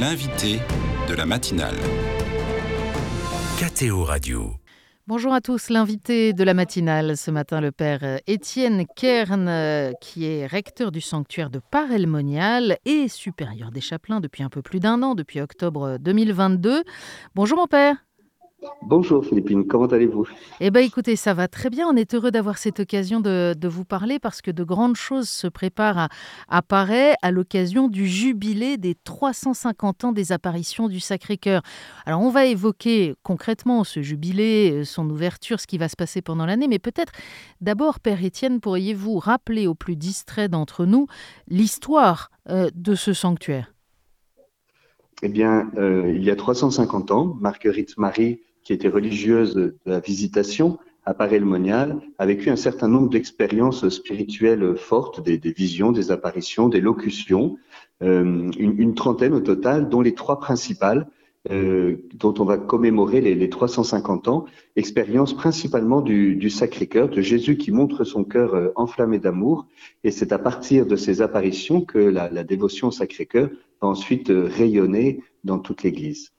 L'invité de la matinale. KTO Radio. Bonjour à tous, l'invité de la matinale ce matin, le père Étienne Kern, qui est recteur du sanctuaire de Parelmonial et supérieur des chapelains depuis un peu plus d'un an, depuis octobre 2022. Bonjour mon père. Bonjour Philippine, comment allez-vous? Eh bien écoutez, ça va très bien. On est heureux d'avoir cette occasion de, vous parler parce que de grandes choses se préparent à, à à l'occasion du jubilé des 350 ans des apparitions du Sacré-Cœur. Alors on va évoquer concrètement ce jubilé, euh, son ouverture, ce qui va se passer pendant l'année, mais peut-être d'abord, Père Étienne, pourriez-vous rappeler aux plus distraits d'entre nous l'histoire euh, de ce sanctuaire? Eh bien, euh, il y a 350 ans, Marguerite Marie qui était religieuse de la visitation à Paray-le-Monial, a vécu un certain nombre d'expériences spirituelles fortes, des, visions, des apparitions, des locutions, euh, une, trentaine au total, dont les trois principales, euh, dont on va commémorer les, 350 ans, expérience principalement du, Sacré-Cœur, de Jésus qui montre son cœur euh, enflammé d'amour. Et c'est à partir de ces apparitions que la, la dévotion au Sacré-Cœur va ensuite rayonner dans toute l'Église.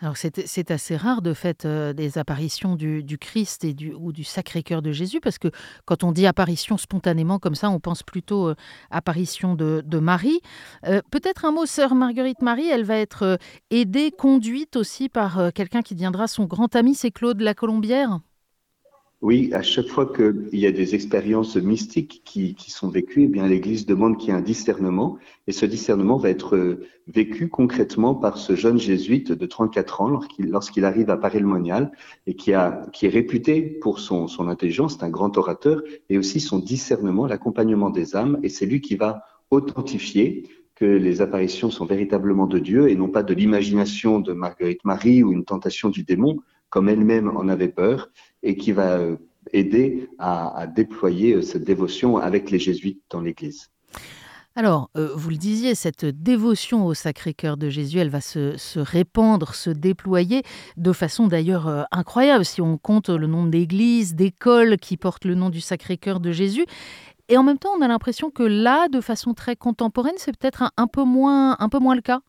Alors c'est assez rare de fait euh, des apparitions du, Christ et du, ou du Sacré-Cœur de Jésus, parce que quand on dit apparition spontanément comme ça, on pense plutôt euh, apparition de, Marie. Euh, peut-être un mot, sœur Marguerite Marie, elle va être aidée, conduite aussi par quelqu'un qui deviendra son grand ami, c'est Claude la Colombière oui, à chaque fois qu'il y a des expériences mystiques qui, sont vécues, eh bien l'Église demande qu'il y ait un discernement, et ce discernement va être euh, vécu concrètement par ce jeune jésuite de 34 ans lorsqu'il arrive à Paris-le-Monial et qui, a, qui est réputé pour son, son intelligence, c'est un grand orateur, et aussi son discernement, l'accompagnement des âmes, et c'est lui qui va authentifier que les apparitions sont véritablement de Dieu et non pas de l'imagination de Marguerite Marie ou une tentation du démon, comme elle-même en avait peur, et qui va euh, aider à, déployer euh, cette dévotion avec les jésuites dans l'Église. Alors, euh, vous le disiez, cette dévotion au Sacré-Cœur de Jésus, elle va se, répandre, se déployer de façon d'ailleurs incroyable si on compte le nombre d'églises, d'écoles qui portent le nom du Sacré-Cœur de Jésus. Et en même temps, on a l'impression que là, de façon très contemporaine, c'est peut-être un, peu un peu moins le cas.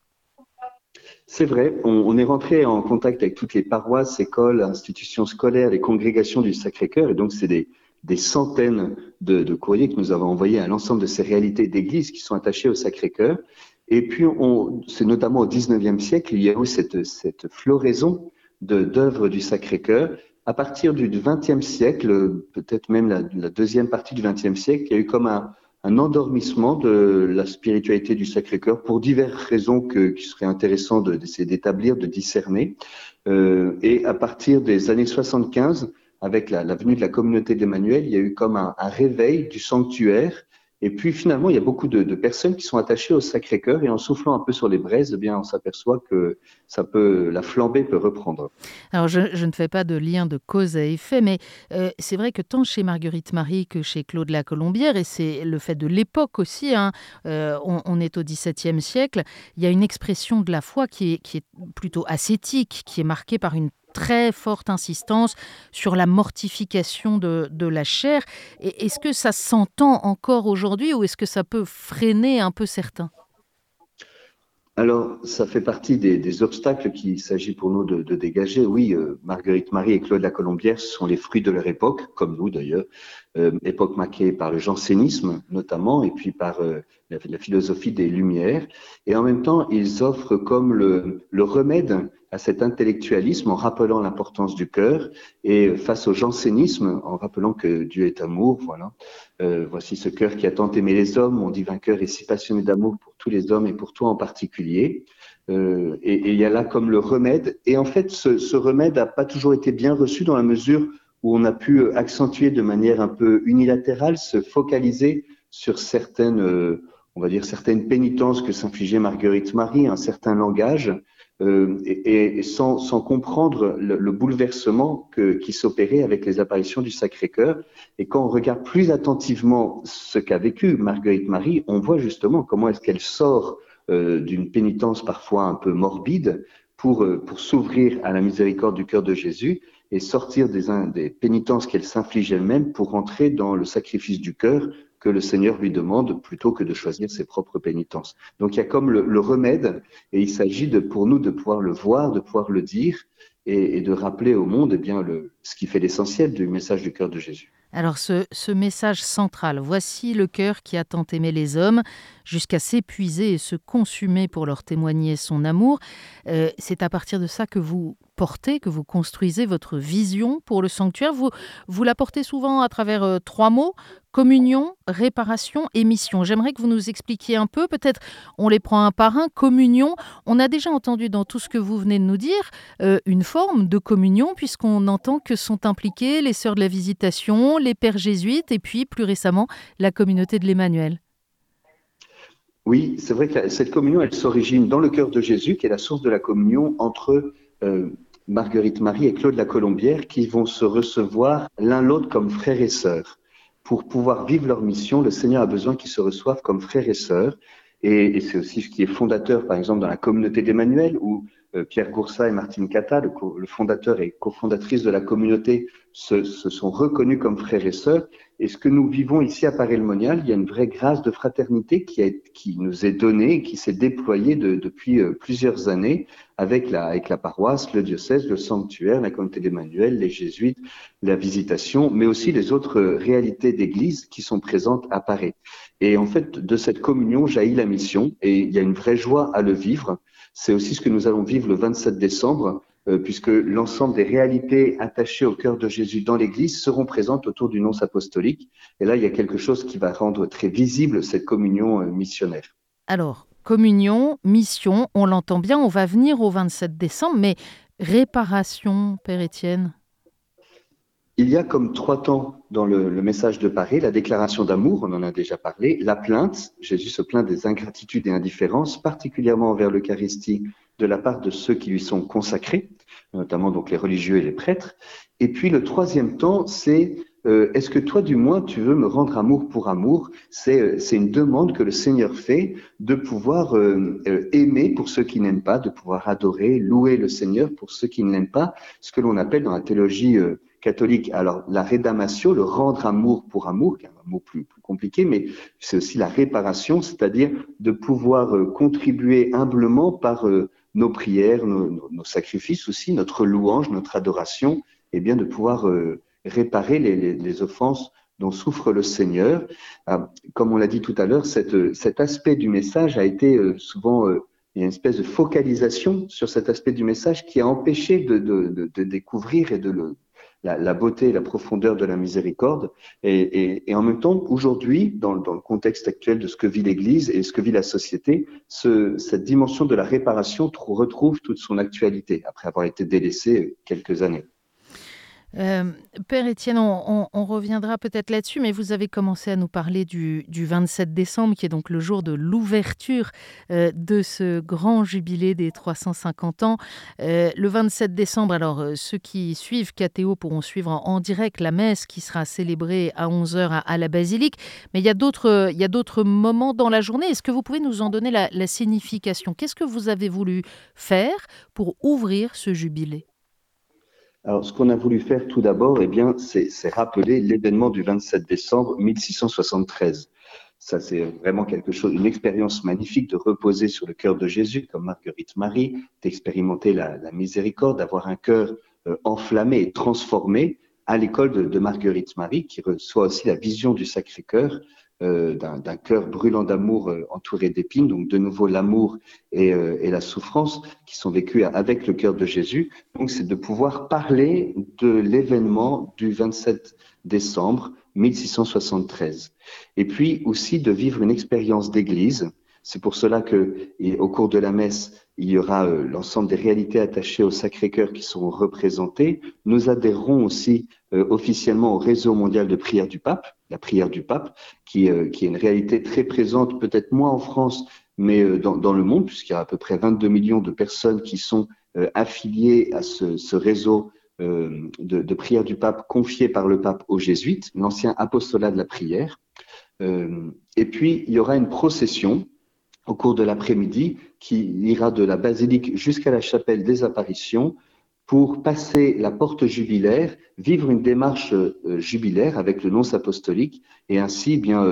C'est vrai, on, est rentré en contact avec toutes les paroisses, écoles, institutions scolaires, les congrégations du Sacré-Cœur, et donc c'est des, centaines de, courriers que nous avons envoyés à l'ensemble de ces réalités d'églises qui sont attachées au Sacré-Cœur. Et puis, c'est notamment au XIXe siècle, il y a eu cette, floraison d'œuvres du Sacré-Cœur. À partir du XXe siècle, peut-être même la, la, deuxième partie du XXe siècle, il y a eu comme un, un endormissement de la spiritualité du Sacré-Cœur pour diverses raisons que, qui seraient intéressantes d'essayer d'établir, de discerner. Euh, et à partir des années 75, avec la, venue de la communauté d'Emmanuel, il y a eu comme un réveil du sanctuaire et puis finalement, il y a beaucoup de, personnes qui sont attachées au Sacré-Cœur et en soufflant un peu sur les braises, eh bien, on s'aperçoit que ça peut, la flambée peut reprendre. Alors, je, ne fais pas de lien de cause à effet, mais euh, c'est vrai que tant chez Marguerite Marie que chez Claude la Colombière, et c'est le fait de l'époque aussi, hein, euh, on, est au XVIIe siècle, il y a une expression de la foi qui est, qui est plutôt ascétique, qui est marquée par une très forte insistance sur la mortification de, la chair. Est-ce que ça s'entend encore aujourd'hui ou est-ce que ça peut freiner un peu certains? Alors, ça fait partie des, obstacles qu'il s'agit pour nous de, dégager. Oui, euh, Marguerite Marie et Claude la Colombière sont les fruits de leur époque, comme nous d'ailleurs, époque marquée par le jansénisme notamment, et puis par euh, la, philosophie des Lumières. Et en même temps, ils offrent comme le, le remède à cet intellectualisme en rappelant l'importance du cœur et face au jansénisme en rappelant que Dieu est amour. Voilà. Euh, voici ce cœur qui a tant aimé les hommes. Mon divin cœur est si passionné d'amour pour tous les hommes et pour toi en particulier. Euh, et, il y a là comme le remède. Et en fait, ce remède n'a pas toujours été bien reçu dans la mesure où on a pu accentuer de manière un peu unilatérale, se focaliser sur certaines, euh, on va dire certaines pénitences que s'infligeait Marguerite Marie, un certain langage, euh, et, sans, comprendre le, bouleversement qui s'opérait avec les apparitions du Sacré-Cœur. Et quand on regarde plus attentivement ce qu'a vécu Marguerite Marie, on voit justement comment est-ce qu'elle sort euh, d'une pénitence parfois un peu morbide pour, pour s'ouvrir à la miséricorde du cœur de Jésus et sortir des, des pénitences qu'elle s'inflige elle-même pour rentrer dans le sacrifice du cœur que le Seigneur lui demande plutôt que de choisir ses propres pénitences. Donc il y a comme le, remède et il s'agit pour nous de pouvoir le voir, de pouvoir le dire et, de rappeler au monde eh bien, ce qui fait l'essentiel du message du cœur de Jésus. Alors ce, ce, message central, voici le cœur qui a tant aimé les hommes jusqu'à s'épuiser et se consumer pour leur témoigner son amour. Euh, c'est à partir de ça que vous portez, que vous construisez votre vision pour le sanctuaire. Vous, vous la portez souvent à travers euh, trois mots, communion, réparation et mission. J'aimerais que vous nous expliquiez un peu, peut-être on les prend un par un, communion. On a déjà entendu dans tout ce que vous venez de nous dire euh, une forme de communion puisqu'on entend que sont impliquées les sœurs de la visitation, les pères jésuites et puis plus récemment la communauté de l'Emmanuel. Oui, c'est vrai que cette communion, elle s'origine dans le cœur de Jésus, qui est la source de la communion entre euh, Marguerite Marie et Claude la Colombière, qui vont se recevoir l'un l'autre comme frères et sœurs. Pour pouvoir vivre leur mission, le Seigneur a besoin qu'ils se reçoivent comme frères et sœurs. Et, c'est aussi ce qui est fondateur, par exemple, dans la communauté d'Emmanuel, où euh, Pierre Goursa et Martine Cata, le, fondateur et cofondatrice de la communauté, se, sont reconnus comme frères et sœurs. Et ce que nous vivons ici à Paris-le-Monial, il y a une vraie grâce de fraternité qui, qui nous est donnée, qui s'est déployée depuis euh, plusieurs années avec la, avec la paroisse, le diocèse, le sanctuaire, la communauté d'Emmanuel, les jésuites, la visitation, mais aussi les autres réalités d'église qui sont présentes à Paris. Et en fait, de cette communion jaillit la mission et il y a une vraie joie à le vivre. C'est aussi ce que nous allons vivre le 27 décembre, euh, puisque l'ensemble des réalités attachées au cœur de Jésus dans l'Église seront présentes autour du nonce apostolique. Et là, il y a quelque chose qui va rendre très visible cette communion euh, missionnaire. Alors, communion, mission, on l'entend bien, on va venir au 27 décembre, mais réparation, Père Étienne? Il y a comme trois temps dans le, message de Paris, la déclaration d'amour, on en a déjà parlé, la plainte, Jésus se plaint des ingratitudes et indifférences, particulièrement envers l'Eucharistie de la part de ceux qui lui sont consacrés, notamment donc les religieux et les prêtres. Et puis le troisième temps, c'est euh, est-ce que toi du moins tu veux me rendre amour pour amour? C'est une demande que le Seigneur fait de pouvoir euh, euh, aimer pour ceux qui n'aiment pas, de pouvoir adorer, louer le Seigneur pour ceux qui ne l'aiment pas, ce que l'on appelle dans la théologie catholique. Alors, la rédamatio, le rendre amour pour amour, qui est un mot plus, plus compliqué, mais c'est aussi la réparation, c'est-à-dire de pouvoir euh, contribuer humblement par euh, nos prières, nos, sacrifices aussi, notre louange, notre adoration, et eh bien de pouvoir euh, réparer les, les, offenses dont souffre le Seigneur. Ah, comme on l'a dit tout à l'heure, cet aspect du message a été souvent il y a une espèce de focalisation sur cet aspect du message qui a empêché de, de, de découvrir et de le, la, beauté et la profondeur de la miséricorde. Et, en même temps, aujourd'hui, dans, le contexte actuel de ce que vit l'Église et ce que vit la société, cette dimension de la réparation retrouve toute son actualité après avoir été délaissée quelques années. Euh, Père Étienne, on, reviendra peut-être là-dessus, mais vous avez commencé à nous parler du, 27 décembre, qui est donc le jour de l'ouverture euh, de ce grand jubilé des 350 ans. Euh, le 27 décembre, alors ceux qui suivent KTO pourront suivre en, direct la messe qui sera célébrée à 11h à, la basilique, mais il y a d'autres moments dans la journée. Est-ce que vous pouvez nous en donner la signification? Qu'est-ce que vous avez voulu faire pour ouvrir ce jubilé? Alors, ce qu'on a voulu faire tout d'abord, eh bien, c'est rappeler l'événement du 27 décembre 1673. Ça, c'est vraiment quelque chose, une expérience magnifique de reposer sur le cœur de Jésus, comme Marguerite Marie, d'expérimenter la, miséricorde, d'avoir un cœur euh, enflammé et transformé à l'école de, Marguerite Marie, qui reçoit aussi la vision du Sacré-Cœur euh, d'un cœur brûlant d'amour euh, entouré d'épines, donc de nouveau l'amour et, euh, et, la souffrance qui sont vécues avec le cœur de Jésus. Donc c'est de pouvoir parler de l'événement du 27 décembre 1673. Et puis aussi de vivre une expérience d'église. C'est pour cela que, au cours de la messe, il y aura l'ensemble des réalités attachées au Sacré-Cœur qui seront représentées. Nous adhérerons aussi officiellement au réseau mondial de prière du pape, la prière du pape, qui, euh, est une réalité très présente, peut-être moins en France, mais euh, dans, le monde, puisqu'il y a à peu près 22 millions de personnes qui sont euh, affiliées à ce, ce réseau de, de, prière du pape confié par le pape aux jésuites, l'ancien apostolat de la prière. et puis, il y aura une procession au cours de l'après-midi qui ira de la basilique jusqu'à la chapelle des apparitions pour passer la porte jubilaire, vivre une démarche jubilaire avec le nonce apostolique et ainsi bien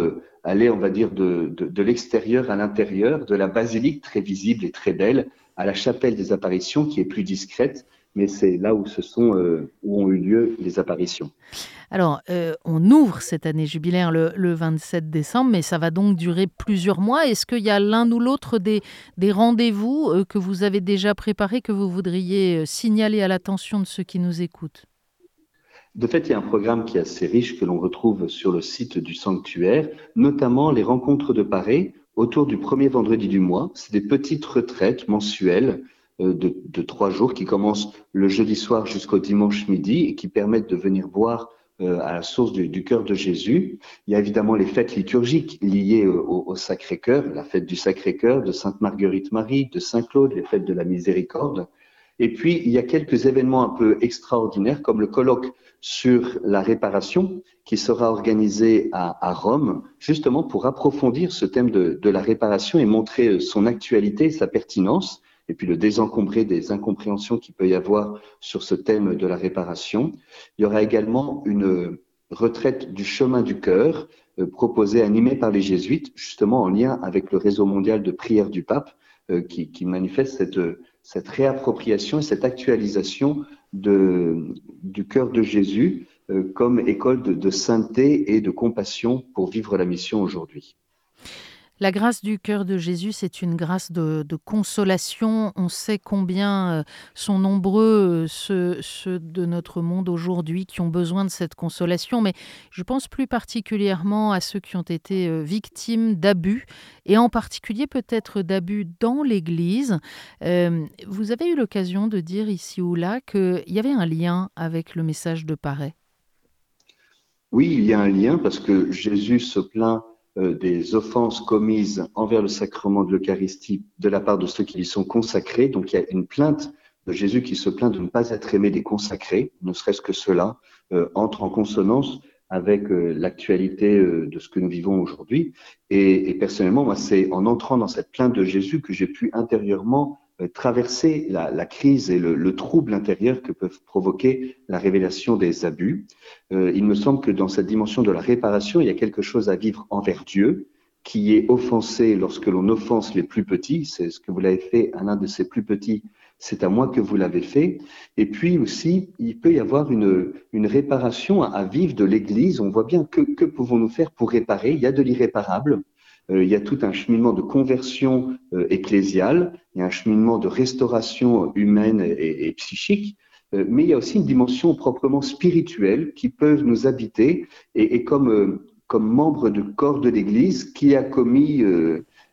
aller, on va dire, de l'extérieur à l'intérieur, de la basilique très visible et très belle à la chapelle des apparitions qui est plus discrète mais c'est là où, ce sont, euh, où ont eu lieu les apparitions. Alors, euh, on ouvre cette année jubilaire le, 27 décembre, mais ça va donc durer plusieurs mois. Est-ce qu'il y a l'un ou l'autre des, des rendez-vous euh, que vous avez déjà préparés, que vous voudriez signaler à l'attention de ceux qui nous écoutent? De fait, il y a un programme qui est assez riche que l'on retrouve sur le site du sanctuaire, notamment les rencontres de Paris autour du premier vendredi du mois. C'est des petites retraites mensuelles euh, de, trois jours qui commencent le jeudi soir jusqu'au dimanche midi et qui permettent de venir boire euh, à la source du, cœur de Jésus. Il y a évidemment les fêtes liturgiques liées au, Sacré-Cœur, la fête du Sacré-Cœur, de Sainte Marguerite Marie, de Saint Claude, les fêtes de la Miséricorde. Et puis, il y a quelques événements un peu extraordinaires, comme le colloque sur la réparation, qui sera organisé à, Rome, justement pour approfondir ce thème de, de, la réparation et montrer son actualité sa pertinence et puis le désencombrer des incompréhensions qu'il peut y avoir sur ce thème de la réparation. Il y aura également une retraite du chemin du cœur euh, proposée, animée par les jésuites, justement en lien avec le réseau mondial de prière du pape, euh, qui, manifeste cette, réappropriation et cette actualisation du cœur de Jésus euh, comme école de sainteté et de compassion pour vivre la mission aujourd'hui. La grâce du cœur de Jésus, c'est une grâce de, consolation. On sait combien euh, sont nombreux euh, ceux, de notre monde aujourd'hui qui ont besoin de cette consolation, mais je pense plus particulièrement à ceux qui ont été euh, victimes d'abus, et en particulier peut-être d'abus dans l'Église. vous avez eu l'occasion de dire ici ou là qu'il y avait un lien avec le message de Paray. Oui, il y a un lien parce que Jésus se plaint des offenses commises envers le sacrement de l'Eucharistie de la part de ceux qui y sont consacrés. Donc il y a une plainte de Jésus qui se plaint de ne pas être aimé des consacrés, ne serait-ce que cela euh, entre en consonance avec euh, l'actualité de ce que nous vivons aujourd'hui. Et, et, personnellement, moi, c'est en entrant dans cette plainte de Jésus que j'ai pu intérieurement euh, traverser la, crise et le, le, trouble intérieur que peuvent provoquer la révélation des abus. Euh, il me semble que dans cette dimension de la réparation, il y a quelque chose à vivre envers Dieu, qui est offensé lorsque l'on offense les plus petits. C'est ce que vous l'avez fait à l'un de ces plus petits. C'est à moi que vous l'avez fait. Et puis aussi, il peut y avoir une, une réparation à, à vivre de l'Église. On voit bien que, que pouvons-nous faire pour réparer? Il y a de l'irréparable. Euh, il y a tout un cheminement de conversion euh, ecclésiale, il y a un cheminement de restauration humaine et, psychique, euh, mais il y a aussi une dimension proprement spirituelle qui peut nous habiter et, et comme, membre du corps de l'Église qui a commis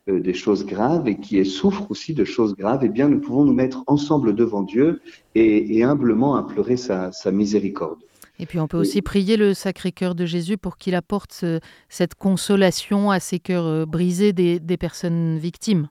des choses graves et qui souffre aussi de choses graves, eh bien, nous pouvons nous mettre ensemble devant Dieu et, et humblement implorer sa miséricorde. Et puis on peut aussi prier le Sacré-Cœur de Jésus pour qu'il apporte cette consolation à ces cœurs euh, brisés des, personnes victimes.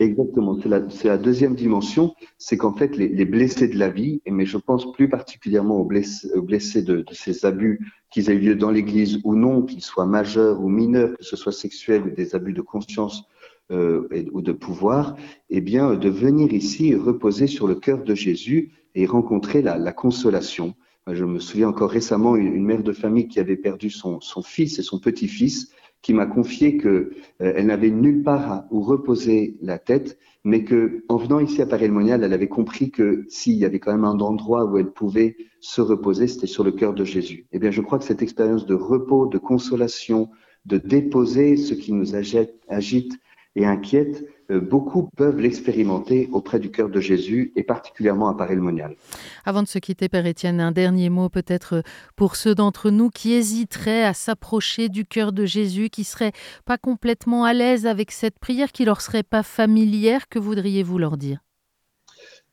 Exactement, c'est la, la, deuxième dimension, c'est qu'en fait les, blessés de la vie, mais je pense plus particulièrement aux blessés, de, ces abus qu'ils aient lieu dans l'Église ou non, qu'ils soient majeurs ou mineurs, que ce soit sexuels ou des abus de conscience euh, ou de pouvoir, eh bien de venir ici reposer sur le cœur de Jésus et rencontrer la, la consolation. Je me souviens encore récemment une mère de famille qui avait perdu son, fils et son petit-fils, qui m'a confié que euh, n'avait nulle part où reposer la tête, mais que en venant ici à Paris-le-Monial, elle avait compris que s'il y avait quand même un endroit où elle pouvait se reposer, c'était sur le cœur de Jésus. Eh bien, je crois que cette expérience de repos, de consolation, de déposer ce qui nous agite, et inquiète, beaucoup peuvent l'expérimenter auprès du cœur de Jésus et particulièrement à Paris-le-Monial. Avant de se quitter, Père Étienne, un dernier mot peut-être pour ceux d'entre nous qui hésiteraient à s'approcher du cœur de Jésus, qui seraient pas complètement à l'aise avec cette prière, qui leur serait pas familière. Que voudriez-vous leur dire?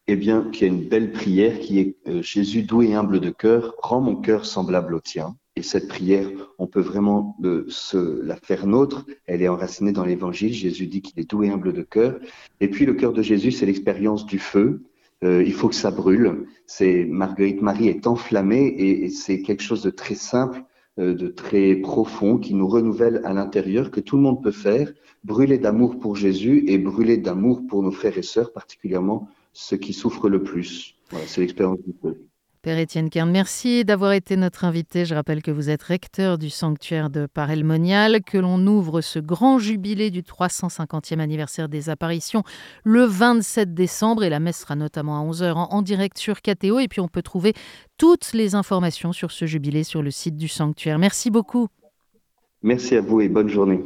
Eh bien, qu'il y a une belle prière qui est euh, Jésus doux et humble de cœur, rends mon cœur semblable au tien. Et cette prière, on peut vraiment euh, la faire nôtre. Elle est enracinée dans l'Évangile. Jésus dit qu'il est doux et humble de cœur. Et puis le cœur de Jésus, c'est l'expérience du feu. Euh, il faut que ça brûle. C'est Marguerite Marie est enflammée et, c'est quelque chose de très simple, euh, de très profond, qui nous renouvelle à l'intérieur, que tout le monde peut faire. Brûler d'amour pour Jésus et brûler d'amour pour nos frères et sœurs, particulièrement ceux qui souffrent le plus. C'est l'expérience du peuple. Père Étienne Kern, merci d'avoir été notre invité. Je rappelle que vous êtes recteur du sanctuaire de Parelmonial, que l'on ouvre ce grand jubilé du 350e anniversaire des apparitions le 27 décembre et la messe sera notamment à 11h en, direct sur KTO et puis on peut trouver toutes les informations sur ce jubilé sur le site du sanctuaire. Merci beaucoup. Merci à vous et bonne journée.